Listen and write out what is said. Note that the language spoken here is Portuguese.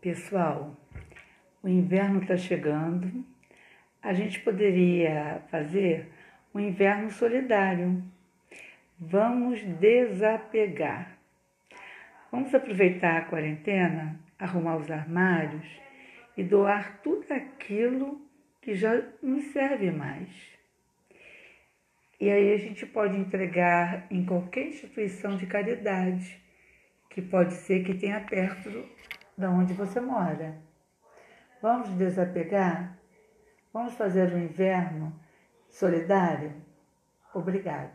Pessoal, o inverno está chegando. A gente poderia fazer um inverno solidário. Vamos desapegar. Vamos aproveitar a quarentena, arrumar os armários e doar tudo aquilo que já não serve mais. E aí a gente pode entregar em qualquer instituição de caridade, que pode ser que tenha perto da onde você mora. Vamos desapegar? Vamos fazer um inverno solidário? Obrigada.